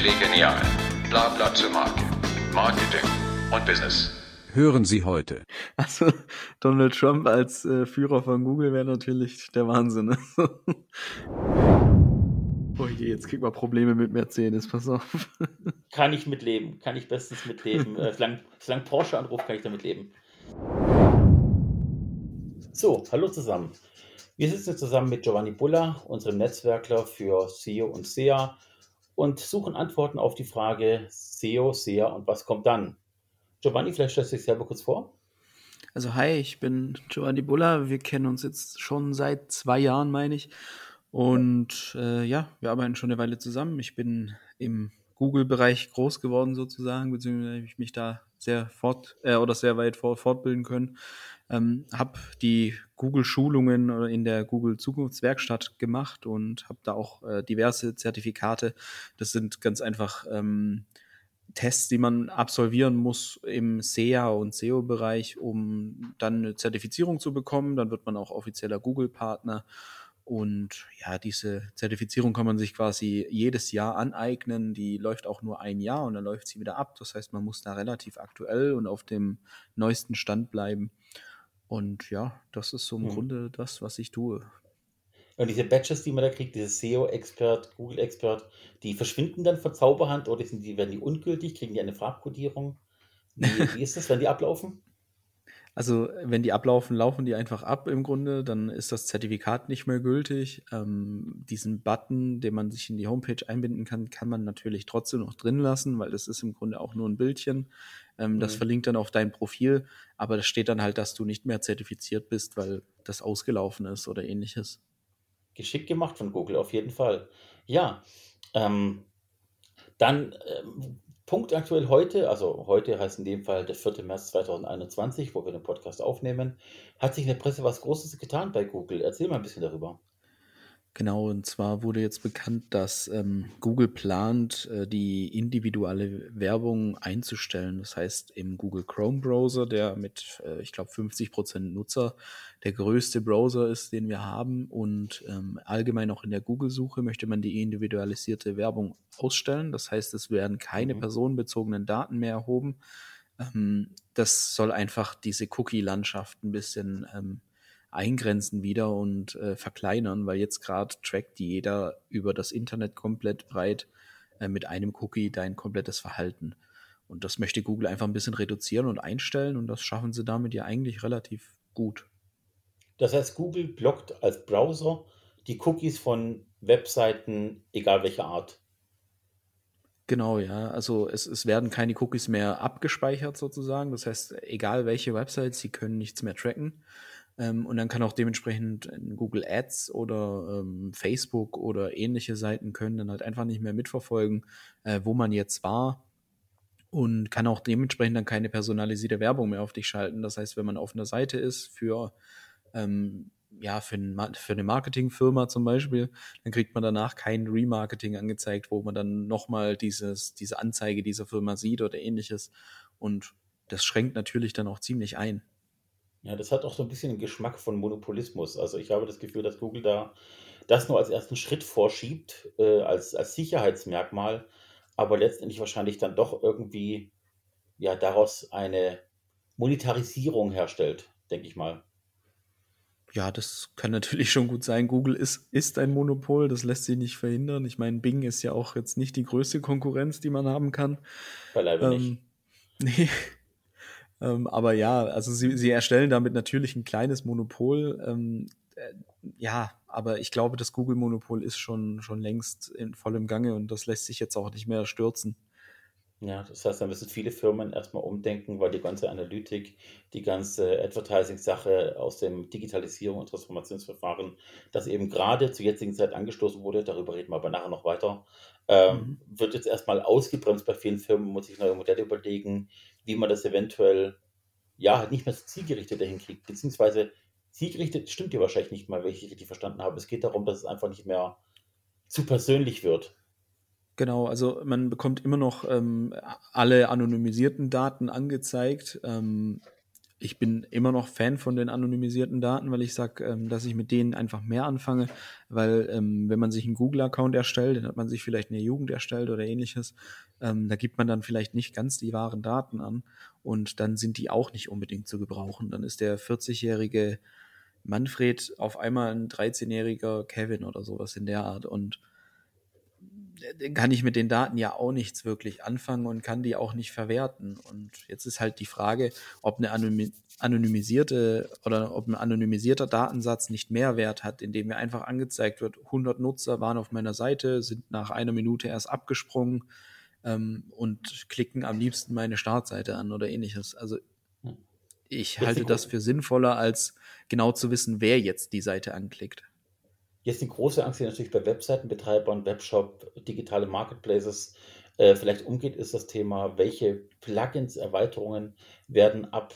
Chili Genial. Blabla zur Marke. Marketing und Business. Hören Sie heute. Also Donald Trump als äh, Führer von Google wäre natürlich der Wahnsinn. Oh je, jetzt kriegt man Probleme mit Mercedes, pass auf. Kann ich mitleben, kann ich bestens mitleben. äh, solange, solange Porsche anruft, kann ich damit leben. So, hallo zusammen. Wir sitzen zusammen mit Giovanni Bulla, unserem Netzwerkler für SEO und SEA und suchen Antworten auf die Frage SEO, SEA und was kommt dann? Giovanni, vielleicht stellst du dich selber kurz vor. Also hi, ich bin Giovanni Bulla. Wir kennen uns jetzt schon seit zwei Jahren, meine ich. Und äh, ja, wir arbeiten schon eine Weile zusammen. Ich bin im Google-Bereich groß geworden sozusagen, beziehungsweise habe ich mich da sehr fort äh, oder sehr weit fort, fortbilden können. Ähm, habe die Google-Schulungen in der Google Zukunftswerkstatt gemacht und habe da auch äh, diverse Zertifikate. Das sind ganz einfach ähm, Tests, die man absolvieren muss im SEA und SEO-Bereich, um dann eine Zertifizierung zu bekommen. Dann wird man auch offizieller Google-Partner. Und ja, diese Zertifizierung kann man sich quasi jedes Jahr aneignen. Die läuft auch nur ein Jahr und dann läuft sie wieder ab. Das heißt, man muss da relativ aktuell und auf dem neuesten Stand bleiben. Und ja, das ist so im mhm. Grunde das, was ich tue. Und diese Badges, die man da kriegt, diese SEO-Expert, Google-Expert, die verschwinden dann von Zauberhand oder sind die, werden die ungültig? Kriegen die eine Farbkodierung? Wie, wie ist das, wenn die ablaufen? Also, wenn die ablaufen, laufen die einfach ab im Grunde, dann ist das Zertifikat nicht mehr gültig. Ähm, diesen Button, den man sich in die Homepage einbinden kann, kann man natürlich trotzdem noch drin lassen, weil das ist im Grunde auch nur ein Bildchen. Ähm, mhm. Das verlinkt dann auf dein Profil, aber da steht dann halt, dass du nicht mehr zertifiziert bist, weil das ausgelaufen ist oder ähnliches. Geschickt gemacht von Google, auf jeden Fall. Ja, ähm, dann Punkt aktuell heute, also heute heißt in dem Fall der 4. März 2021, wo wir den Podcast aufnehmen, hat sich in der Presse was Großes getan bei Google. Erzähl mal ein bisschen darüber. Genau, und zwar wurde jetzt bekannt, dass ähm, Google plant, äh, die individuelle Werbung einzustellen. Das heißt, im Google Chrome Browser, der mit, äh, ich glaube, 50 Prozent Nutzer der größte Browser ist, den wir haben, und ähm, allgemein auch in der Google-Suche möchte man die individualisierte Werbung ausstellen. Das heißt, es werden keine mhm. personenbezogenen Daten mehr erhoben. Ähm, das soll einfach diese Cookie-Landschaft ein bisschen ähm, eingrenzen wieder und äh, verkleinern, weil jetzt gerade trackt jeder über das Internet komplett breit äh, mit einem Cookie dein komplettes Verhalten. Und das möchte Google einfach ein bisschen reduzieren und einstellen und das schaffen sie damit ja eigentlich relativ gut. Das heißt, Google blockt als Browser die Cookies von Webseiten, egal welcher Art. Genau, ja. Also es, es werden keine Cookies mehr abgespeichert sozusagen. Das heißt, egal welche Website, sie können nichts mehr tracken. Ähm, und dann kann auch dementsprechend Google Ads oder ähm, Facebook oder ähnliche Seiten können dann halt einfach nicht mehr mitverfolgen, äh, wo man jetzt war und kann auch dementsprechend dann keine personalisierte Werbung mehr auf dich schalten. Das heißt, wenn man auf einer Seite ist für ähm, ja, für, ein, für eine Marketingfirma zum Beispiel, dann kriegt man danach kein Remarketing angezeigt, wo man dann nochmal dieses, diese Anzeige dieser Firma sieht oder ähnliches. Und das schränkt natürlich dann auch ziemlich ein. Ja, das hat auch so ein bisschen den Geschmack von Monopolismus. Also ich habe das Gefühl, dass Google da das nur als ersten Schritt vorschiebt, äh, als, als Sicherheitsmerkmal, aber letztendlich wahrscheinlich dann doch irgendwie ja daraus eine Monetarisierung herstellt, denke ich mal. Ja, das kann natürlich schon gut sein. Google ist, ist ein Monopol, das lässt sich nicht verhindern. Ich meine, Bing ist ja auch jetzt nicht die größte Konkurrenz, die man haben kann. Beileibe ähm, nicht. Nee. Ähm, aber ja, also sie, sie erstellen damit natürlich ein kleines Monopol. Ähm, äh, ja, aber ich glaube, das Google-Monopol ist schon, schon längst in vollem Gange und das lässt sich jetzt auch nicht mehr stürzen. Ja, das heißt, da müssen viele Firmen erstmal umdenken, weil die ganze Analytik, die ganze Advertising-Sache aus dem Digitalisierung und Transformationsverfahren, das eben gerade zur jetzigen Zeit angestoßen wurde, darüber reden wir aber nachher noch weiter, ähm, mhm. wird jetzt erstmal ausgebremst bei vielen Firmen, muss sich neue Modelle überlegen, wie man das eventuell ja halt nicht mehr so zielgerichtet dahin kriegt. Beziehungsweise zielgerichtet stimmt ja wahrscheinlich nicht mal, wenn ich richtig verstanden habe. Es geht darum, dass es einfach nicht mehr zu persönlich wird. Genau, also man bekommt immer noch ähm, alle anonymisierten Daten angezeigt. Ähm, ich bin immer noch Fan von den anonymisierten Daten, weil ich sage, ähm, dass ich mit denen einfach mehr anfange, weil ähm, wenn man sich einen Google-Account erstellt, dann hat man sich vielleicht eine Jugend erstellt oder ähnliches, ähm, da gibt man dann vielleicht nicht ganz die wahren Daten an und dann sind die auch nicht unbedingt zu gebrauchen. Dann ist der 40-jährige Manfred auf einmal ein 13-jähriger Kevin oder sowas in der Art und kann ich mit den Daten ja auch nichts wirklich anfangen und kann die auch nicht verwerten. Und jetzt ist halt die Frage, ob eine anonymisierte oder ob ein anonymisierter Datensatz nicht mehr Wert hat, indem mir einfach angezeigt wird, 100 Nutzer waren auf meiner Seite, sind nach einer Minute erst abgesprungen ähm, und klicken am liebsten meine Startseite an oder ähnliches. Also hm. ich halte das für sinnvoller, als genau zu wissen, wer jetzt die Seite anklickt. Jetzt die große Angst, die natürlich bei Webseitenbetreibern, Webshop, digitale Marketplaces äh, vielleicht umgeht, ist das Thema, welche Plugins, Erweiterungen werden ab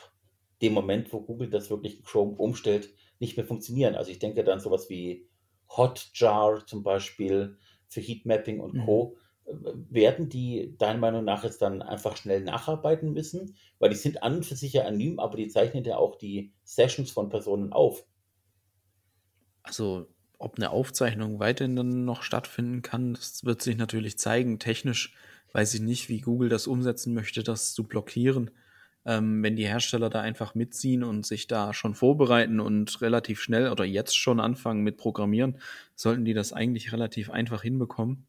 dem Moment, wo Google das wirklich Chrome umstellt, nicht mehr funktionieren. Also ich denke dann sowas wie Hotjar zum Beispiel für Heatmapping und Co. Mhm. Werden die deiner Meinung nach jetzt dann einfach schnell nacharbeiten müssen? Weil die sind an und für sich ja anonym, aber die zeichnen ja auch die Sessions von Personen auf. Also ob eine Aufzeichnung weiterhin dann noch stattfinden kann, das wird sich natürlich zeigen. Technisch weiß ich nicht, wie Google das umsetzen möchte, das zu blockieren. Ähm, wenn die Hersteller da einfach mitziehen und sich da schon vorbereiten und relativ schnell oder jetzt schon anfangen mit Programmieren, sollten die das eigentlich relativ einfach hinbekommen.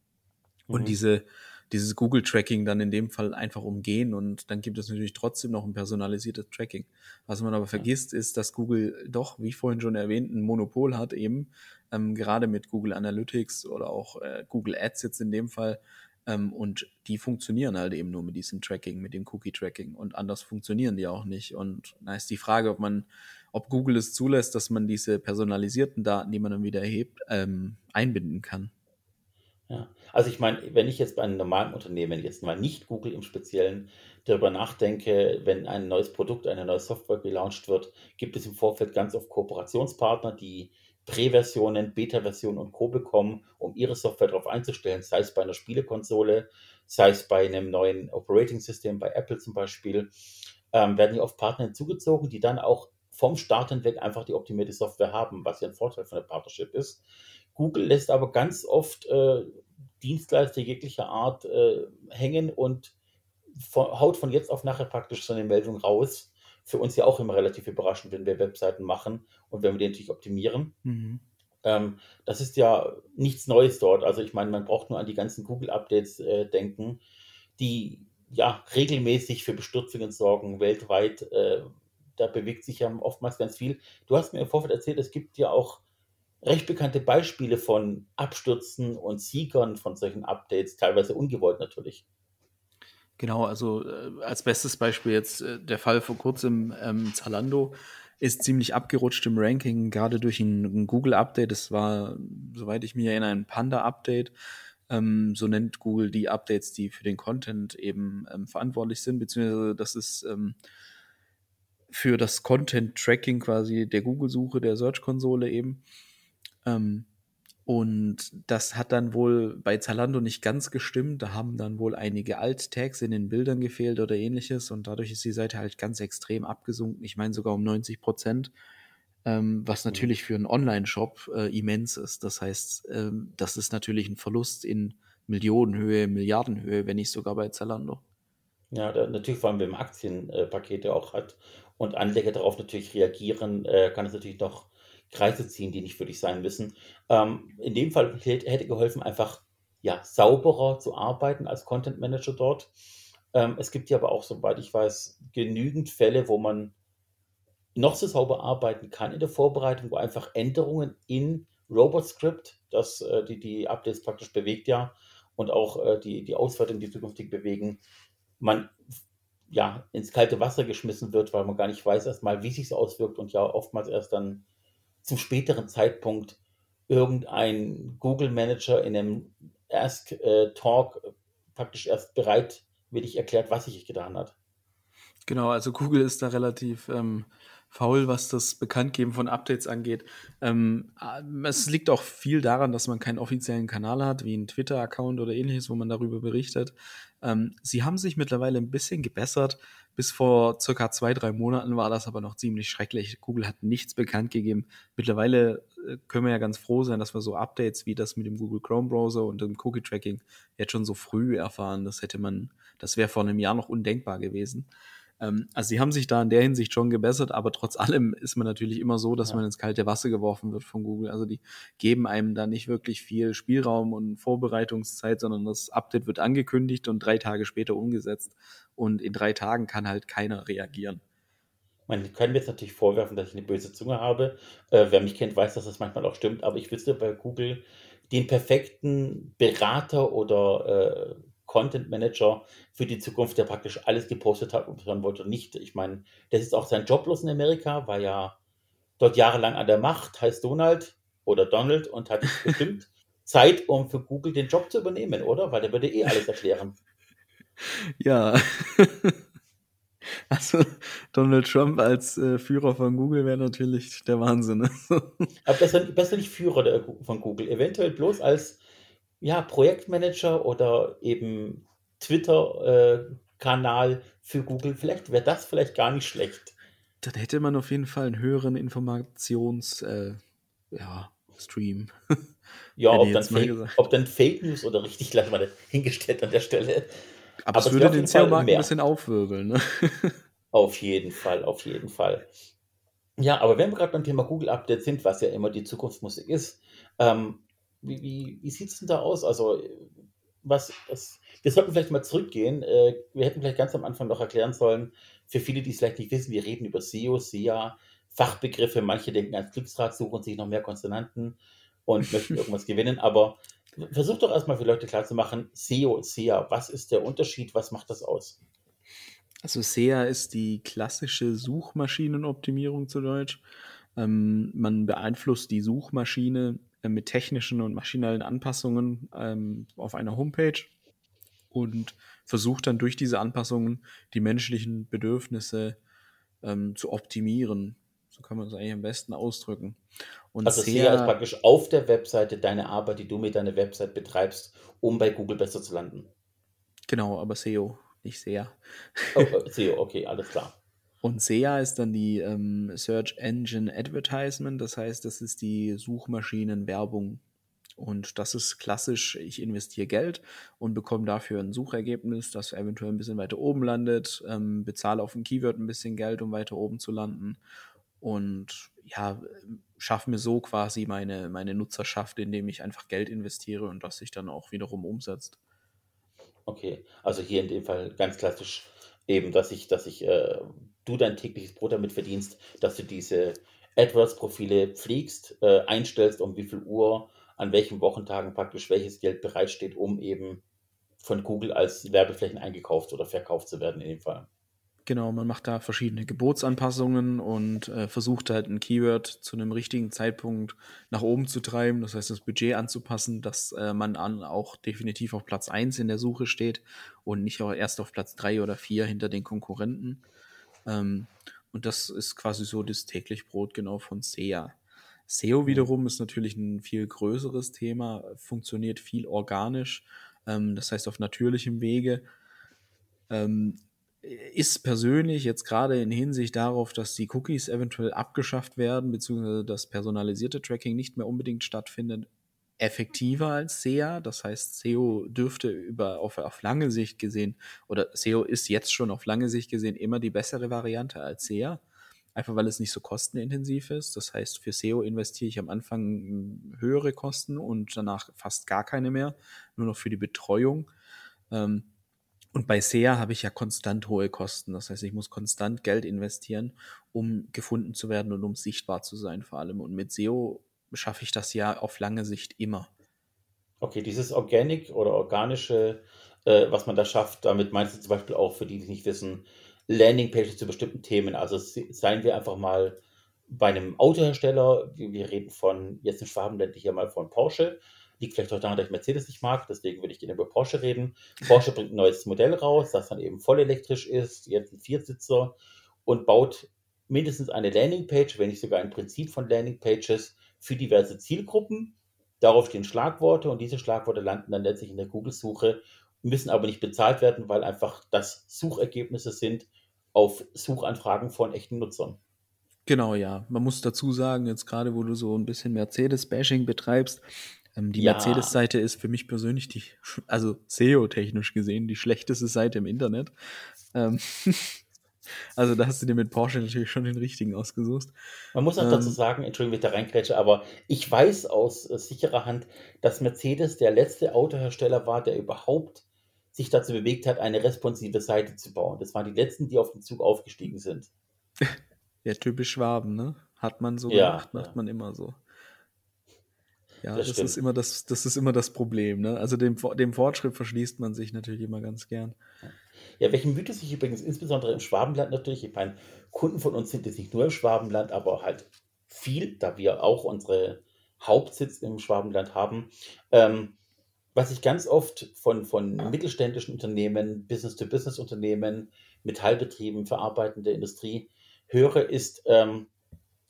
Mhm. Und diese dieses Google-Tracking dann in dem Fall einfach umgehen und dann gibt es natürlich trotzdem noch ein personalisiertes Tracking. Was man aber vergisst, ist, dass Google doch, wie vorhin schon erwähnt, ein Monopol hat eben, ähm, gerade mit Google Analytics oder auch äh, Google Ads jetzt in dem Fall. Ähm, und die funktionieren halt eben nur mit diesem Tracking, mit dem Cookie-Tracking und anders funktionieren die auch nicht. Und da ist die Frage, ob man, ob Google es zulässt, dass man diese personalisierten Daten, die man dann wieder erhebt, ähm, einbinden kann. Ja, also ich meine, wenn ich jetzt bei einem normalen Unternehmen, wenn ich jetzt mal nicht Google im Speziellen darüber nachdenke, wenn ein neues Produkt, eine neue Software gelauncht wird, gibt es im Vorfeld ganz oft Kooperationspartner, die Prä-Versionen, Beta-Versionen und Co. bekommen, um ihre Software darauf einzustellen, sei es bei einer Spielekonsole, sei es bei einem neuen Operating-System, bei Apple zum Beispiel, ähm, werden die oft Partner hinzugezogen, die dann auch vom Start hinweg einfach die optimierte Software haben, was ja ein Vorteil von der Partnership ist. Google lässt aber ganz oft äh, Dienstleister jeglicher Art äh, hängen und von, haut von jetzt auf nachher praktisch so eine Meldung raus. Für uns ja auch immer relativ überraschend, wenn wir Webseiten machen und wenn wir die natürlich optimieren. Mhm. Ähm, das ist ja nichts Neues dort. Also ich meine, man braucht nur an die ganzen Google-Updates äh, denken, die ja regelmäßig für Bestürzungen sorgen, weltweit. Äh, da bewegt sich ja oftmals ganz viel. Du hast mir im Vorfeld erzählt, es gibt ja auch recht bekannte Beispiele von Abstürzen und Siegern von solchen Updates, teilweise ungewollt natürlich. Genau, also äh, als bestes Beispiel jetzt äh, der Fall vor kurzem ähm, Zalando ist ziemlich abgerutscht im Ranking, gerade durch ein, ein Google-Update. Das war, soweit ich mich erinnere, ein Panda-Update. Ähm, so nennt Google die Updates, die für den Content eben ähm, verantwortlich sind, beziehungsweise das ist ähm, für das Content-Tracking quasi der Google-Suche, der Search-Konsole eben. Ähm, und das hat dann wohl bei Zalando nicht ganz gestimmt. Da haben dann wohl einige Alt-Tags in den Bildern gefehlt oder ähnliches. Und dadurch ist die Seite halt ganz extrem abgesunken. Ich meine sogar um 90 Prozent. Ähm, was mhm. natürlich für einen Online-Shop äh, immens ist. Das heißt, ähm, das ist natürlich ein Verlust in Millionenhöhe, Milliardenhöhe, wenn nicht sogar bei Zalando. Ja, da, natürlich, vor allem, wenn man Aktienpakete auch hat und Anleger darauf natürlich reagieren, äh, kann es natürlich noch Kreise ziehen, die nicht für dich sein müssen. Ähm, in dem Fall hätte geholfen, einfach ja, sauberer zu arbeiten als Content Manager dort. Ähm, es gibt ja aber auch, soweit ich weiß, genügend Fälle, wo man noch so sauber arbeiten kann in der Vorbereitung, wo einfach Änderungen in RobotScript, das äh, die, die Updates praktisch bewegt ja, und auch äh, die, die Auswertung, die zukünftig bewegen, man ja ins kalte Wasser geschmissen wird, weil man gar nicht weiß erstmal, wie sich es auswirkt und ja oftmals erst dann zum späteren Zeitpunkt irgendein Google Manager in einem Ask äh, Talk praktisch erst bereitwillig erklärt, was sich getan hat. Genau, also Google ist da relativ ähm, faul, was das Bekanntgeben von Updates angeht. Ähm, es liegt auch viel daran, dass man keinen offiziellen Kanal hat, wie einen Twitter-Account oder ähnliches, wo man darüber berichtet. Ähm, sie haben sich mittlerweile ein bisschen gebessert. Bis vor circa zwei, drei Monaten war das aber noch ziemlich schrecklich. Google hat nichts bekannt gegeben. Mittlerweile äh, können wir ja ganz froh sein, dass wir so Updates wie das mit dem Google Chrome Browser und dem Cookie Tracking jetzt schon so früh erfahren. Das hätte man, das wäre vor einem Jahr noch undenkbar gewesen. Ähm, also sie haben sich da in der Hinsicht schon gebessert, aber trotz allem ist man natürlich immer so, dass ja. man ins kalte Wasser geworfen wird von Google. Also die geben einem da nicht wirklich viel Spielraum und Vorbereitungszeit, sondern das Update wird angekündigt und drei Tage später umgesetzt. Und in drei Tagen kann halt keiner reagieren. Man kann mir jetzt natürlich vorwerfen, dass ich eine böse Zunge habe. Äh, wer mich kennt, weiß, dass das manchmal auch stimmt. Aber ich wüsste bei Google den perfekten Berater oder äh, Content Manager für die Zukunft, der praktisch alles gepostet hat, was man wollte nicht. Ich meine, das ist auch sein Job los in Amerika, war ja dort jahrelang an der Macht, heißt Donald oder Donald und hat bestimmt Zeit, um für Google den Job zu übernehmen, oder? Weil der würde eh alles erklären. Ja. Also Donald Trump als äh, Führer von Google wäre natürlich der Wahnsinn. Ne? Aber besser, besser nicht Führer der, von Google, eventuell bloß als ja, Projektmanager oder eben Twitter-Kanal äh, für Google. Vielleicht wäre das vielleicht gar nicht schlecht. Dann hätte man auf jeden Fall einen höheren Informations-Stream. Äh, ja, Ja, ob dann, Fake, ob dann, Fake, News oder richtig, lass mal hingestellt an der Stelle. Aber, Aber es würde den SEO-Markt ein bisschen aufwirbeln. Ne? Auf jeden Fall, auf jeden Fall. Ja, aber wenn wir gerade beim Thema Google Update sind, was ja immer die Zukunftsmusik ist, ähm, wie, wie, wie sieht es denn da aus? Also, was, was, wir sollten vielleicht mal zurückgehen. Äh, wir hätten vielleicht ganz am Anfang noch erklären sollen, für viele, die es vielleicht nicht wissen, wir reden über SEO, SEA, Fachbegriffe. Manche denken als Glücksrad, suchen sich noch mehr Konsonanten und möchten irgendwas gewinnen. Aber versuch doch erstmal für Leute klarzumachen, SEO, SEA, was ist der Unterschied? Was macht das aus? Also SEA ist die klassische Suchmaschinenoptimierung zu Deutsch. Ähm, man beeinflusst die Suchmaschine mit technischen und maschinellen Anpassungen ähm, auf einer Homepage und versucht dann durch diese Anpassungen die menschlichen Bedürfnisse ähm, zu optimieren. So kann man es eigentlich am besten ausdrücken. Und also SEA ist praktisch auf der Webseite deine Arbeit, die du mit deiner Website betreibst, um bei Google besser zu landen. Genau, aber SEO, nicht SEA. Oh, äh, SEO, okay, alles klar. Und SEA ist dann die ähm, Search Engine Advertisement, das heißt, das ist die Suchmaschinenwerbung. Und das ist klassisch, ich investiere Geld und bekomme dafür ein Suchergebnis, das eventuell ein bisschen weiter oben landet, ähm, bezahle auf ein Keyword ein bisschen Geld, um weiter oben zu landen. Und ja, schaffe mir so quasi meine, meine Nutzerschaft, indem ich einfach Geld investiere und das sich dann auch wiederum umsetzt. Okay, also hier in dem Fall ganz klassisch eben, dass ich, dass ich äh, du dein tägliches Brot damit verdienst, dass du diese AdWords-Profile pflegst, äh, einstellst, um wie viel Uhr, an welchen Wochentagen praktisch welches Geld bereitsteht, um eben von Google als Werbeflächen eingekauft oder verkauft zu werden in dem Fall. Genau, man macht da verschiedene Gebotsanpassungen und äh, versucht halt ein Keyword zu einem richtigen Zeitpunkt nach oben zu treiben, das heißt das Budget anzupassen, dass äh, man an auch definitiv auf Platz 1 in der Suche steht und nicht auch erst auf Platz 3 oder 4 hinter den Konkurrenten. Ähm, und das ist quasi so das täglich Brot genau von SEA. SEO mhm. wiederum ist natürlich ein viel größeres Thema, funktioniert viel organisch, ähm, das heißt auf natürlichem Wege. Ähm, ist persönlich jetzt gerade in Hinsicht darauf, dass die Cookies eventuell abgeschafft werden, beziehungsweise das personalisierte Tracking nicht mehr unbedingt stattfindet, effektiver als SEA. Das heißt, SEO dürfte über auf, auf lange Sicht gesehen, oder SEO ist jetzt schon auf lange Sicht gesehen immer die bessere Variante als SEA. Einfach weil es nicht so kostenintensiv ist. Das heißt, für SEO investiere ich am Anfang hm, höhere Kosten und danach fast gar keine mehr, nur noch für die Betreuung. Ähm, und bei SEA habe ich ja konstant hohe Kosten. Das heißt, ich muss konstant Geld investieren, um gefunden zu werden und um sichtbar zu sein vor allem. Und mit SEO schaffe ich das ja auf lange Sicht immer. Okay, dieses Organic oder organische, äh, was man da schafft, damit meinst du zum Beispiel auch für die, die nicht wissen, Landingpages zu bestimmten Themen. Also seien wir einfach mal bei einem Autohersteller, wir reden von, jetzt in Schwabenland hier mal von Porsche, liegt vielleicht auch daran, dass ich Mercedes nicht mag, deswegen würde ich gerne über Porsche reden. Porsche bringt ein neues Modell raus, das dann eben voll elektrisch ist, jetzt ein Viersitzer und baut mindestens eine Landingpage, wenn nicht sogar ein Prinzip von Landingpages für diverse Zielgruppen. Darauf stehen Schlagworte und diese Schlagworte landen dann letztlich in der Google-Suche, müssen aber nicht bezahlt werden, weil einfach das Suchergebnisse sind, auf Suchanfragen von echten Nutzern. Genau, ja. Man muss dazu sagen, jetzt gerade, wo du so ein bisschen Mercedes-Bashing betreibst, ähm, die Ja, Mercedes-Seite ist für mich persönlich die, also SEO-technisch gesehen, die schlechteste Seite im Internet. Ähm, also da hast du dir mit Porsche natürlich schon den richtigen ausgesucht. man muss auch dazu Ähm, sagen, Entschuldigung, wenn ich da reingrätsche, aber ich weiß aus äh, sicherer Hand, dass Mercedes der letzte Autohersteller war, der überhaupt sich dazu bewegt hat, eine responsive Seite zu bauen. Das waren die letzten, die auf den Zug aufgestiegen sind. ja, typisch Schwaben, ne? Hat man so Ja, gemacht, macht ja, man immer so. Ja, das das ist immer das, das ist immer das Problem, ne? Also dem, dem Fortschritt verschließt man sich natürlich immer ganz gern. Ja, welchen Mythos ich übrigens insbesondere im Schwabenland natürlich, ich meine, Kunden von uns sind jetzt nicht nur im Schwabenland, aber halt viel, da wir auch unsere Hauptsitz im Schwabenland haben. Ähm, was ich ganz oft von, von mittelständischen Unternehmen, Business-to-Business-Unternehmen, Metallbetrieben, verarbeitende Industrie höre, ist, ähm,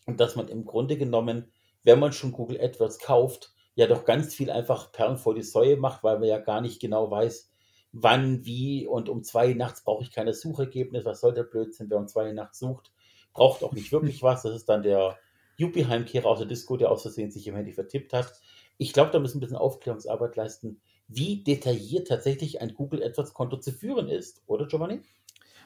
dass man im Grunde genommen, wenn man schon Google AdWords kauft, ja doch ganz viel einfach Perlen vor die Säue macht, weil man ja gar nicht genau weiß, wann, wie und um zwei nachts brauche ich keine Suchergebnis. Was soll der Blödsinn, wer um zwei nachts sucht, braucht auch nicht wirklich was. Das ist dann der Yuppie-Heimkehrer aus der Disco, der aus Versehen sich im Handy vertippt hat. Ich glaube, da müssen wir ein bisschen Aufklärungsarbeit leisten, wie detailliert tatsächlich ein Google AdWords-Konto zu führen ist, oder Giovanni?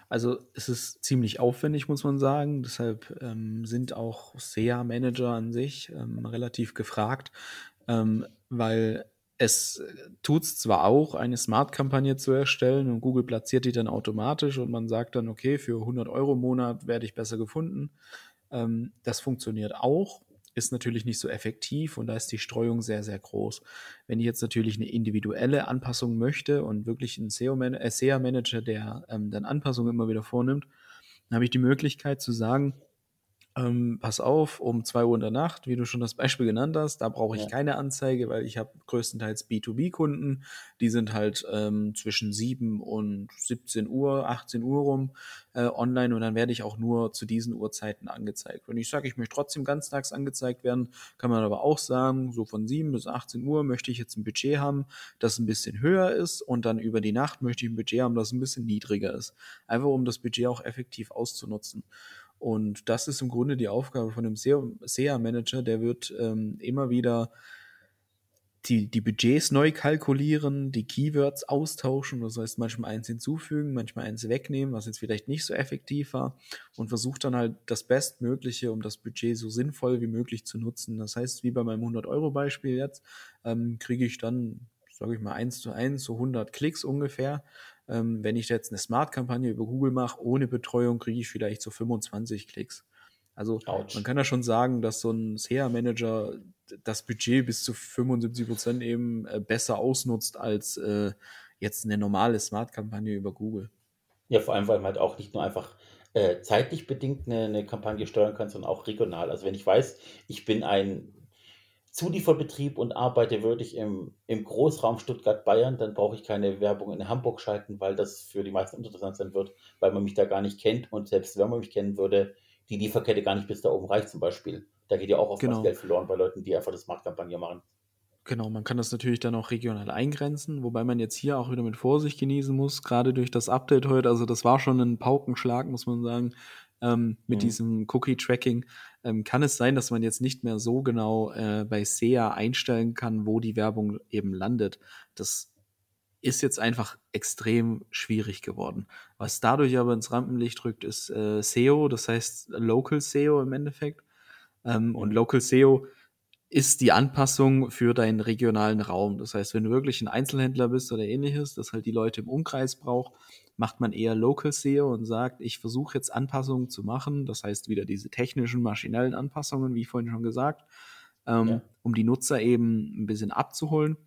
Also es ist ziemlich aufwendig, muss man sagen. Deshalb ähm, sind auch SEA-Manager an sich ähm, relativ gefragt, ähm, weil es tut es zwar auch, eine Smart-Kampagne zu erstellen und Google platziert die dann automatisch und man sagt dann, okay, für 100 Euro im Monat werde ich besser gefunden. Ähm, das funktioniert auch, ist natürlich nicht so effektiv und da ist die Streuung sehr, sehr groß. Wenn ich jetzt natürlich eine individuelle Anpassung möchte und wirklich einen SEO-Man äh, SEA-Manager, der ähm, dann Anpassungen immer wieder vornimmt, dann habe ich die Möglichkeit zu sagen, ähm, pass auf, um 2 Uhr in der Nacht, wie du schon das Beispiel genannt hast, da brauche ich Ja. keine Anzeige, weil ich habe größtenteils B2B-Kunden, die sind halt ähm, zwischen 7 und 17 Uhr, 18 Uhr rum äh, online und dann werde ich auch nur zu diesen Uhrzeiten angezeigt. Wenn ich sage, ich möchte trotzdem ganztags angezeigt werden, kann man aber auch sagen, so von 7 bis 18 Uhr möchte ich jetzt ein Budget haben, das ein bisschen höher ist und dann über die Nacht möchte ich ein Budget haben, das ein bisschen niedriger ist. Einfach um das Budget auch effektiv auszunutzen. Und das ist im Grunde die Aufgabe von einem SEA-Manager, der wird ähm, immer wieder die, die Budgets neu kalkulieren, die Keywords austauschen, das heißt manchmal eins hinzufügen, manchmal eins wegnehmen, was jetzt vielleicht nicht so effektiv war und versucht dann halt das Bestmögliche, um das Budget so sinnvoll wie möglich zu nutzen. Das heißt, wie bei meinem 100-Euro-Beispiel jetzt, ähm, kriege ich dann, sage ich mal, 1 zu 1, so 100 Klicks ungefähr. Ähm, wenn ich jetzt eine Smart-Kampagne über Google mache, ohne Betreuung, kriege ich vielleicht so 25 Klicks. Also man Autsch. kann ja schon sagen, dass so ein SEA-Manager das Budget bis zu 75 Prozent eben äh, besser ausnutzt als äh, jetzt eine normale Smart-Kampagne über Google. Ja, vor allem, weil man halt auch nicht nur einfach äh, zeitlich bedingt eine, eine Kampagne steuern kann, sondern auch regional. Also wenn ich weiß, ich bin ein Zulieferbetrieb und arbeite wirklich im, im Großraum Stuttgart-Bayern, dann brauche ich keine Werbung in Hamburg schalten, weil das für die meisten uninteressant sein wird, weil man mich da gar nicht kennt und selbst wenn man mich kennen würde, die Lieferkette gar nicht bis da oben reicht zum Beispiel. Da geht ja auch oftmals Genau. Geld verloren bei Leuten, die einfach das Smart-Kampagne machen. Genau, man kann das natürlich dann auch regional eingrenzen, wobei man jetzt hier auch wieder mit Vorsicht genießen muss, gerade durch das Update heute. Also das war schon ein Paukenschlag, muss man sagen, ähm, mit Mhm. diesem Cookie-Tracking. Ähm, kann es sein, dass man jetzt nicht mehr so genau äh, bei SEA einstellen kann, wo die Werbung eben landet. Das ist jetzt einfach extrem schwierig geworden. Was dadurch aber ins Rampenlicht rückt, ist äh, SEO, das heißt Local SEO im Endeffekt. Ähm, Und Mhm. Local SEO ist die Anpassung für deinen regionalen Raum. Das heißt, wenn du wirklich ein Einzelhändler bist oder ähnliches, das halt die Leute im Umkreis braucht, macht man eher Local SEO und sagt, ich versuche jetzt Anpassungen zu machen. Das heißt wieder diese technischen, maschinellen Anpassungen, wie vorhin schon gesagt, ähm, Ja. um die Nutzer eben ein bisschen abzuholen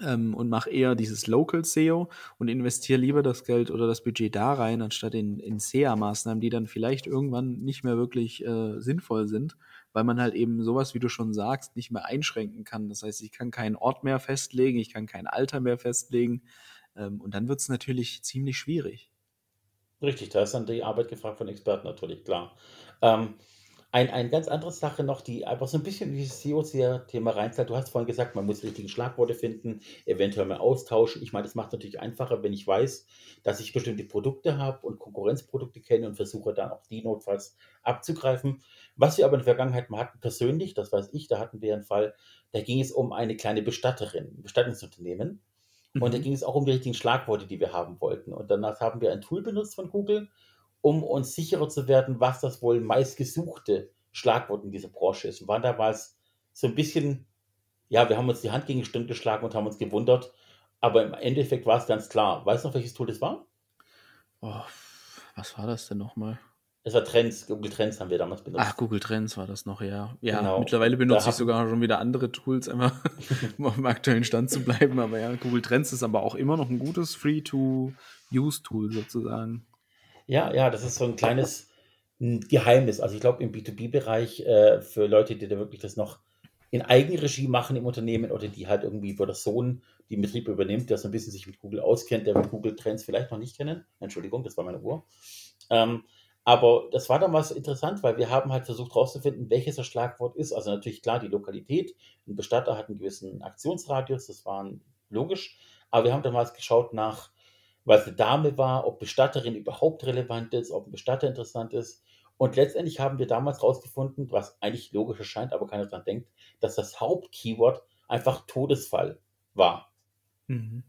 ähm, und mache eher dieses Local SEO und investiere lieber das Geld oder das Budget da rein, anstatt in, in SEA-Maßnahmen, die dann vielleicht irgendwann nicht mehr wirklich äh, sinnvoll sind, weil man halt eben sowas, wie du schon sagst, nicht mehr einschränken kann. Das heißt, ich kann keinen Ort mehr festlegen, ich kann kein Alter mehr festlegen ähm, und dann wird es natürlich ziemlich schwierig. Richtig, da ist dann die Arbeit gefragt von Experten natürlich, klar. Ähm, Ein, eine ganz andere Sache noch, die einfach so ein bisschen in dieses SEO-Thema reinzahlt. Du hast vorhin gesagt, man muss die richtigen Schlagworte finden, eventuell mal austauschen. Ich meine, das macht natürlich einfacher, wenn ich weiß, dass ich bestimmte Produkte habe und Konkurrenzprodukte kenne und versuche dann auch die notfalls abzugreifen. Was wir aber in der Vergangenheit mal hatten, persönlich, das weiß ich, da hatten wir einen Fall, da ging es um eine kleine Bestatterin, ein Bestattungsunternehmen. Und da Mhm. ging es auch um die richtigen Schlagworte, die wir haben wollten. Und danach haben wir ein Tool benutzt von Google, um uns sicherer zu werden, was das wohl meistgesuchte Schlagwort in dieser Branche ist. Und waren damals so ein bisschen, ja, wir haben uns die Hand gegen die Stirn geschlagen und haben uns gewundert. Aber im Endeffekt war es ganz klar. Weißt du noch, welches Tool das war? Oh, was war das denn nochmal? Es war Trends, Google Trends haben wir damals benutzt. Ach, Google Trends war das noch, ja. Ja, Genau. mittlerweile Da benutze ich hatten- sogar schon wieder andere Tools, einfach um auf dem aktuellen Stand zu bleiben. Aber ja, Google Trends ist aber auch immer noch ein gutes Free-to-Use-Tool sozusagen. Ja, ja, das ist so ein kleines Geheimnis. Also ich glaube im B2B-Bereich äh, für Leute, die da wirklich das noch in Eigenregie machen im Unternehmen oder die halt irgendwie, wo der Sohn den Betrieb übernimmt, der so ein bisschen sich mit Google auskennt, der wird Google Trends vielleicht noch nicht kennen. Entschuldigung, das war meine Uhr. Ähm, aber das war damals interessant, weil wir haben halt versucht herauszufinden, welches das Schlagwort ist. Also natürlich klar die Lokalität. Ein Bestatter hat einen gewissen Aktionsradius, das war logisch. Aber wir haben damals geschaut nach, es eine Dame war, ob Bestatterin überhaupt relevant ist, ob ein Bestatter interessant ist. Und letztendlich haben wir damals herausgefunden, was eigentlich logisch erscheint, aber keiner daran denkt, dass das Hauptkeyword einfach Todesfall war. Mhm,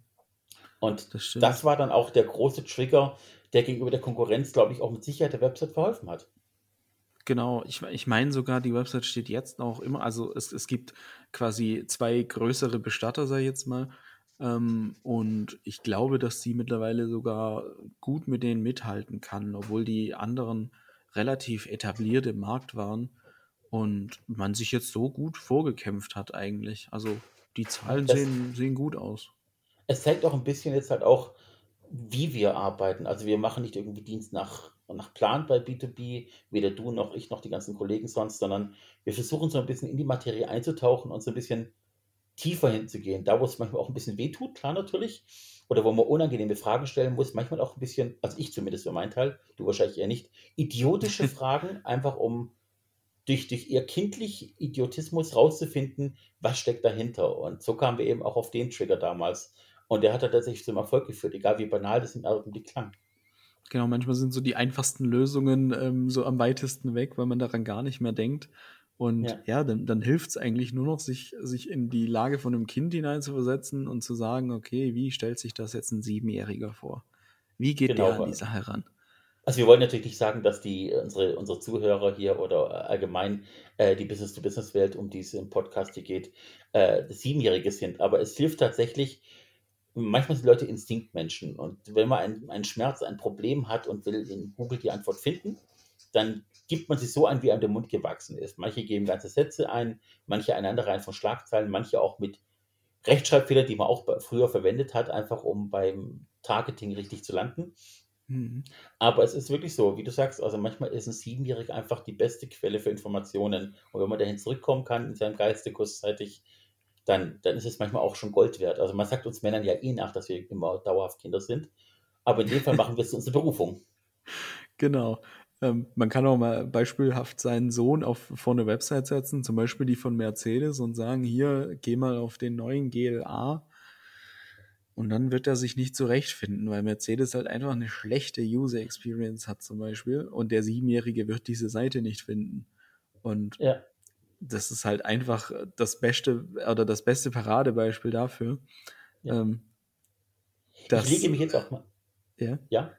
Und das das war dann auch der große Trigger, der gegenüber der Konkurrenz, glaube ich, auch mit Sicherheit der Website verholfen hat. Genau, ich, ich meine sogar, die Website steht jetzt auch immer, also es, es gibt quasi zwei größere Bestatter, ich jetzt mal. Ähm, und ich glaube, dass sie mittlerweile sogar gut mit denen mithalten kann, obwohl die anderen relativ etabliert im Markt waren und man sich jetzt so gut vorgekämpft hat eigentlich. Also die Zahlen Das- sehen, sehen gut aus. Es zeigt auch ein bisschen jetzt halt auch, wie wir arbeiten. Also wir machen nicht irgendwie Dienst nach, nach Plan bei B2B, weder du noch ich noch die ganzen Kollegen sonst, sondern wir versuchen so ein bisschen in die Materie einzutauchen und so ein bisschen tiefer hinzugehen. Da, wo es manchmal auch ein bisschen wehtut, klar natürlich, oder wo man unangenehme Fragen stellen muss, manchmal auch ein bisschen, also ich zumindest für meinen Teil, du wahrscheinlich eher nicht, idiotische Fragen, einfach um durch, durch eher kindlich Idiotismus rauszufinden, was steckt dahinter. Und so kamen wir eben auch auf den Trigger damals. Und der hat da tatsächlich zum Erfolg geführt, egal wie banal das im Augenblick klang. Genau, manchmal sind so die einfachsten Lösungen ähm, so am weitesten weg, weil man daran gar nicht mehr denkt. Und Ja. ja, dann, dann hilft es eigentlich nur noch, sich, sich in die Lage von einem Kind hineinzuversetzen und zu sagen, okay, wie stellt sich das jetzt ein Siebenjähriger vor? Wie geht Genau, der an die Sache ran? Also wir wollen natürlich nicht sagen, dass die unsere, unsere Zuhörer hier oder äh, allgemein äh, die Business-to-Business-Welt, um die es im Podcast hier geht, äh, Siebenjährige sind. Aber es hilft tatsächlich, manchmal sind Leute Instinktmenschen. Und wenn man einen, einen Schmerz, ein Problem hat und will in Google die Antwort finden, dann gibt man sie so ein, wie einem der Mund gewachsen ist. Manche geben ganze Sätze ein, manche Einanderreihen von Schlagzeilen, manche auch mit Rechtschreibfehler, die man auch früher verwendet hat, einfach um beim Targeting richtig zu landen. Mhm. Aber es ist wirklich so, wie du sagst, also manchmal ist ein Siebenjähriger einfach die beste Quelle für Informationen. Und wenn man dahin zurückkommen kann in seinem Geiste kurzzeitig, dann, dann ist es manchmal auch schon Gold wert. Also man sagt uns Männern ja eh nach, dass wir immer dauerhaft Kinder sind. Aber in dem Fall machen wir es zu unserer Berufung. Genau. Ähm, man kann auch mal beispielhaft seinen Sohn auf, vor eine Website setzen, zum Beispiel die von Mercedes, und sagen, hier, geh mal auf den neuen GLA. Und dann wird er sich nicht zurechtfinden, weil Mercedes halt einfach eine schlechte User Experience hat zum Beispiel. Und der Siebenjährige wird diese Seite nicht finden. Und Ja, das ist halt einfach das beste oder das beste Paradebeispiel dafür. Ja. Ähm, ich lege mich jetzt auch mal. ja. Ja,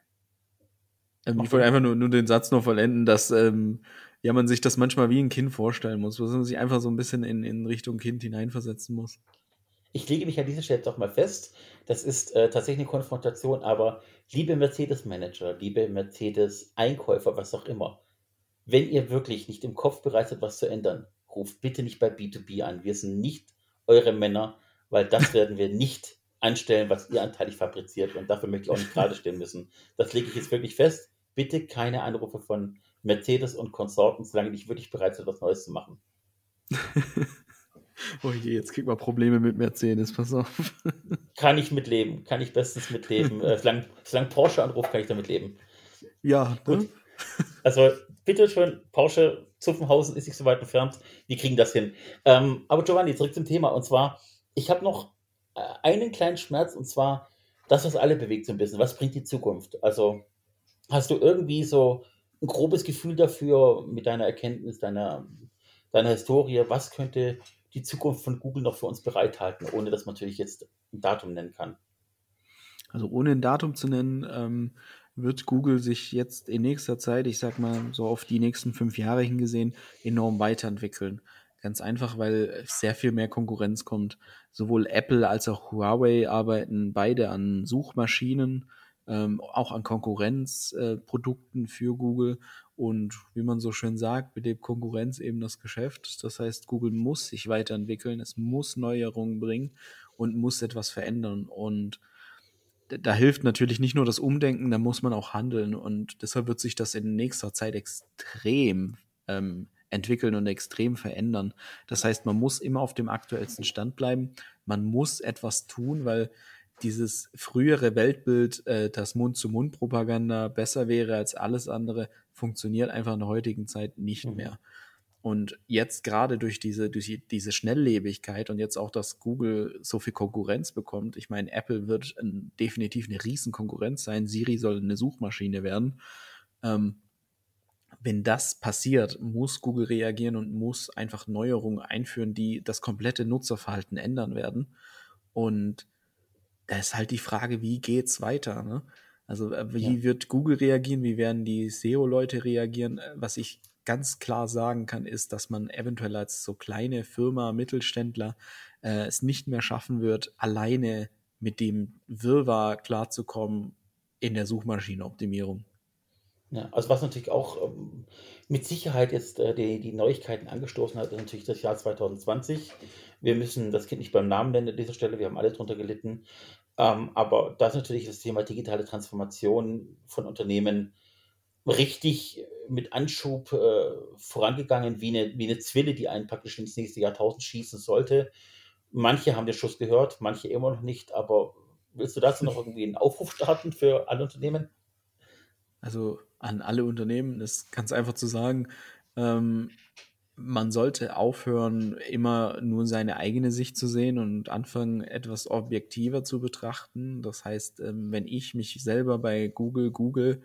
Ähm, ich wollte einfach nur, nur den Satz noch vollenden, dass ähm, ja man sich das manchmal wie ein Kind vorstellen muss, dass man sich einfach so ein bisschen in, in Richtung Kind hineinversetzen muss. ich lege mich an dieser Stelle jetzt auch mal fest. Das ist äh, tatsächlich eine Konfrontation, aber liebe Mercedes-Manager, liebe Mercedes-Einkäufer, was auch immer, wenn ihr wirklich nicht im Kopf bereit seid, was zu ändern, ruft bitte nicht bei B2B an. Wir sind nicht eure Männer, weil das werden wir nicht anstellen, was ihr anteilig fabriziert. Und dafür möchte ich auch nicht gerade stehen müssen. Das lege ich jetzt wirklich fest. Bitte keine Anrufe von Mercedes und Konsorten, solange nicht wirklich bereit seid, was Neues zu machen. Oh je, jetzt kriegt man Probleme mit Mercedes, pass auf. Kann ich mitleben, kann ich bestens mitleben. äh, solange, solange Porsche anruft, kann ich damit leben. ja, ne? Gut. Also bitte schön, Porsche, Zuffenhausen ist nicht so weit entfernt. Wir kriegen das hin. Ähm, aber Giovanni, zurück zum Thema. Und zwar, ich habe noch äh, einen kleinen Schmerz, und zwar das, was alle bewegt so ein bisschen. Was bringt die Zukunft? Also, hast du irgendwie so ein grobes Gefühl dafür mit deiner Erkenntnis, deiner, deiner Historie, was könnte die Zukunft von Google noch für uns bereithalten, ohne dass man natürlich jetzt ein Datum nennen kann? Also ohne ein Datum zu nennen, ähm, wird Google sich jetzt in nächster Zeit, ich sag mal so auf die nächsten fünf Jahre hingesehen, enorm weiterentwickeln. Ganz einfach, weil sehr viel mehr Konkurrenz kommt. Sowohl Apple als auch Huawei arbeiten beide an Suchmaschinen, ähm, auch an Konkurrenzprodukten äh, für Google. Und wie man so schön sagt, belebt Konkurrenz eben das Geschäft. Das heißt, Google muss sich weiterentwickeln, es muss Neuerungen bringen und muss etwas verändern. Und da hilft natürlich nicht nur das Umdenken, da muss man auch handeln. Und deshalb wird sich das in nächster Zeit extrem ähm, entwickeln und extrem verändern. Das heißt, man muss immer auf dem aktuellsten Stand bleiben. Man muss etwas tun, weil dieses frühere Weltbild, äh, dass Mund-zu-Mund-Propaganda besser wäre als alles andere, funktioniert einfach in der heutigen Zeit nicht mhm. mehr. Und jetzt gerade durch diese, durch diese Schnelllebigkeit und jetzt auch, dass Google so viel Konkurrenz bekommt, ich meine, Apple wird ein, definitiv eine Riesenkonkurrenz sein, Siri soll eine Suchmaschine werden. Ähm, wenn das passiert, muss Google reagieren und muss einfach Neuerungen einführen, die das komplette Nutzerverhalten ändern werden. Und da ist halt die Frage, wie geht's weiter? Ne? Also äh, wie ja. wird Google reagieren? Wie werden die SEO-Leute reagieren? Äh, was ich ganz klar sagen kann, ist, dass man eventuell als so kleine Firma, Mittelständler äh, es nicht mehr schaffen wird, alleine mit dem Wirrwarr klarzukommen in der Suchmaschinenoptimierung. Ja, also was natürlich auch ähm, mit Sicherheit jetzt äh, die, die Neuigkeiten angestoßen hat, ist natürlich das Jahr 2020. Wir müssen das Kind nicht beim Namen nennen an dieser Stelle, wir haben alle drunter gelitten. Ähm, aber das ist natürlich das Thema digitale Transformation von Unternehmen richtig mit Anschub äh, vorangegangen, wie eine, wie eine Zwille, die einen praktisch ins nächste Jahrtausend schießen sollte. Manche haben den Schuss gehört, manche immer noch nicht, aber willst du dazu noch irgendwie einen Aufruf starten für alle Unternehmen? Also an alle Unternehmen ist ganz einfach zu sagen, ähm, man sollte aufhören, immer nur seine eigene Sicht zu sehen und anfangen, etwas objektiver zu betrachten. Das heißt, ähm, wenn ich mich selber bei Google google,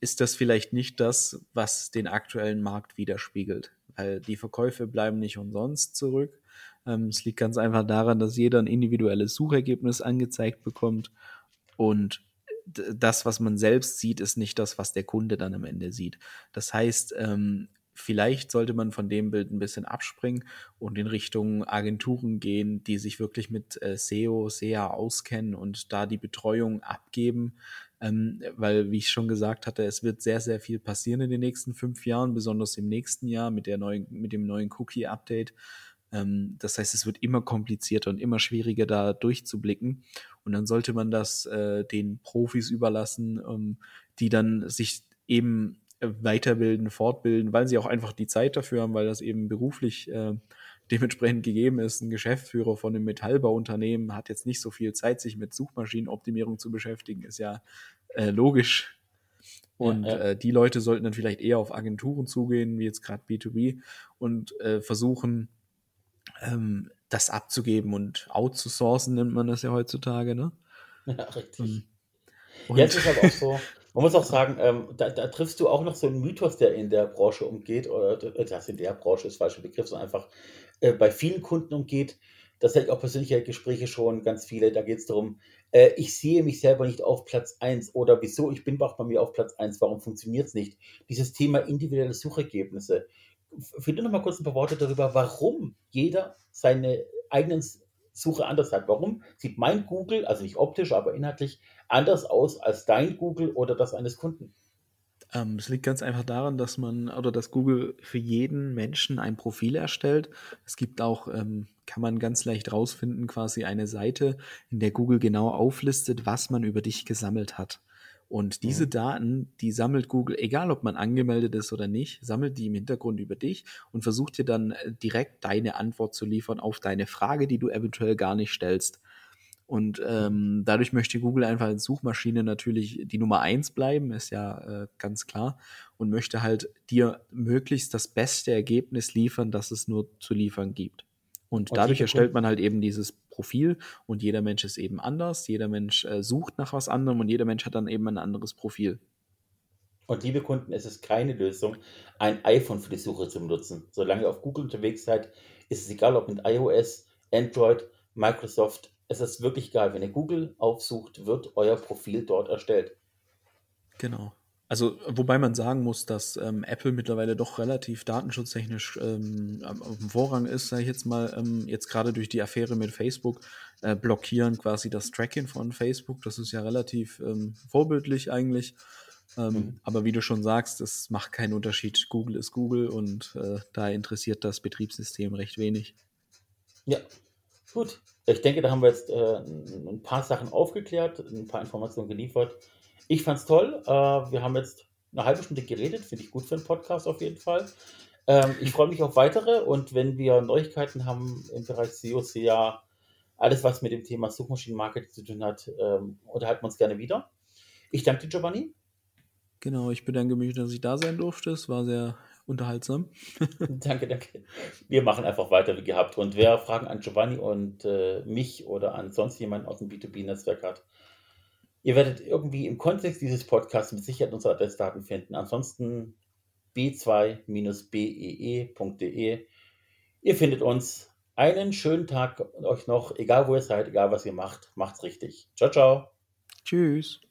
ist das vielleicht nicht das, was den aktuellen Markt widerspiegelt. Weil die Verkäufe bleiben nicht umsonst zurück. Ähm, es liegt ganz einfach daran, dass jeder ein individuelles Suchergebnis angezeigt bekommt und das, was man selbst sieht, ist nicht das, was der Kunde dann am Ende sieht. Das heißt, ähm, vielleicht sollte man von dem Bild ein bisschen abspringen und in Richtung Agenturen gehen, die sich wirklich mit äh, SEO, SEA auskennen und da die Betreuung abgeben. Ähm, weil, wie ich schon gesagt hatte, es wird sehr, sehr viel passieren in den nächsten fünf Jahren, besonders im nächsten Jahr mit, der neuen, mit dem neuen Cookie-Update. Ähm, das heißt, es wird immer komplizierter und immer schwieriger, da durchzublicken. Und dann sollte man das äh, den Profis überlassen, ähm, die dann sich eben weiterbilden, fortbilden, weil sie auch einfach die Zeit dafür haben, weil das eben beruflich äh, dementsprechend gegeben ist. Ein Geschäftsführer von einem Metallbauunternehmen hat jetzt nicht so viel Zeit, sich mit Suchmaschinenoptimierung zu beschäftigen, ist ja äh, logisch. Und ja, ja. Äh, die Leute sollten dann vielleicht eher auf Agenturen zugehen, wie jetzt gerade B2B, und äh, versuchen, ähm, das abzugeben und outzusourcen, nennt man das ja heutzutage, ne? Ja, richtig. Ähm, und Jetzt ist aber auch so, man muss auch sagen, ähm, da, da, triffst du auch noch so einen Mythos, der in der Branche umgeht, oder äh, das in der Branche ist falscher Begriff, sondern einfach äh, bei vielen Kunden umgeht. Das hätte ich auch persönliche Gespräche schon ganz viele. Da geht es darum, äh, ich sehe mich selber nicht auf Platz 1 oder wieso, ich bin auch bei mir auf Platz 1, warum funktioniert es nicht? Dieses Thema individuelle Suchergebnisse. Finde noch mal kurz ein paar Worte darüber, warum jeder seine eigenen Suche anders hat. Warum sieht mein Google, also nicht optisch, aber inhaltlich, anders aus als dein Google oder das eines Kunden? Ähm, es liegt ganz einfach daran, dass man oder dass Google für jeden Menschen ein Profil erstellt. Es gibt auch, ähm, kann man ganz leicht rausfinden, quasi eine Seite, in der Google genau auflistet, was man über dich gesammelt hat. Und diese mhm. Daten, die sammelt Google, egal ob man angemeldet ist oder nicht, sammelt die im Hintergrund über dich und versucht dir dann äh, direkt deine Antwort zu liefern auf deine Frage, die du eventuell gar nicht stellst. Und ähm, dadurch möchte Google einfach als Suchmaschine natürlich die Nummer eins bleiben, ist ja äh, ganz klar, und möchte halt dir möglichst das beste Ergebnis liefern, das es nur zu liefern gibt. Und, und dadurch erstellt man halt eben dieses Profil und jeder Mensch ist eben anders, jeder Mensch äh, sucht nach was anderem und jeder Mensch hat dann eben ein anderes Profil. Und liebe Kunden, es ist keine Lösung, ein iPhone für die Suche zu benutzen. Solange ihr auf Google unterwegs seid, ist es egal, ob mit iOS, Android, Microsoft, es ist wirklich egal. Wenn ihr Google aufsucht, wird euer Profil dort erstellt. Genau. Also, wobei man sagen muss, dass ähm, Apple mittlerweile doch relativ datenschutztechnisch ähm, auf dem Vorrang ist, sage ich jetzt mal, ähm, jetzt gerade durch die Affäre mit Facebook, äh, blockieren quasi das Tracking von Facebook. Das ist ja relativ ähm, vorbildlich eigentlich. Ähm, mhm. Aber wie du schon sagst, es macht keinen Unterschied. Google ist Google und äh, da interessiert das Betriebssystem recht wenig. Ja, gut. Ich denke, da haben wir jetzt äh, ein paar Sachen aufgeklärt, ein paar Informationen geliefert. Ich fand es toll. Äh, wir haben jetzt eine halbe Stunde geredet, finde ich gut für einen Podcast auf jeden Fall. Ähm, ich freue mich auf weitere und wenn wir Neuigkeiten haben im Bereich SEO, SEA, alles was mit dem Thema Suchmaschinenmarketing zu tun hat, ähm, unterhalten wir uns gerne wieder. Ich danke dir, Giovanni. Genau, ich bedanke mich, dass ich da sein durfte. Es war sehr unterhaltsam. danke, danke. Wir machen einfach weiter wie gehabt. Und wer Fragen an Giovanni und äh, mich oder an sonst jemanden aus dem B2B-Netzwerk hat, ihr werdet irgendwie im Kontext dieses Podcasts mit Sicherheit unsere Adressdaten finden. Ansonsten b2-bee.de. E. Ihr findet uns. Einen schönen Tag euch noch, egal wo ihr seid, egal was ihr macht, macht's richtig. Ciao, ciao. Tschüss.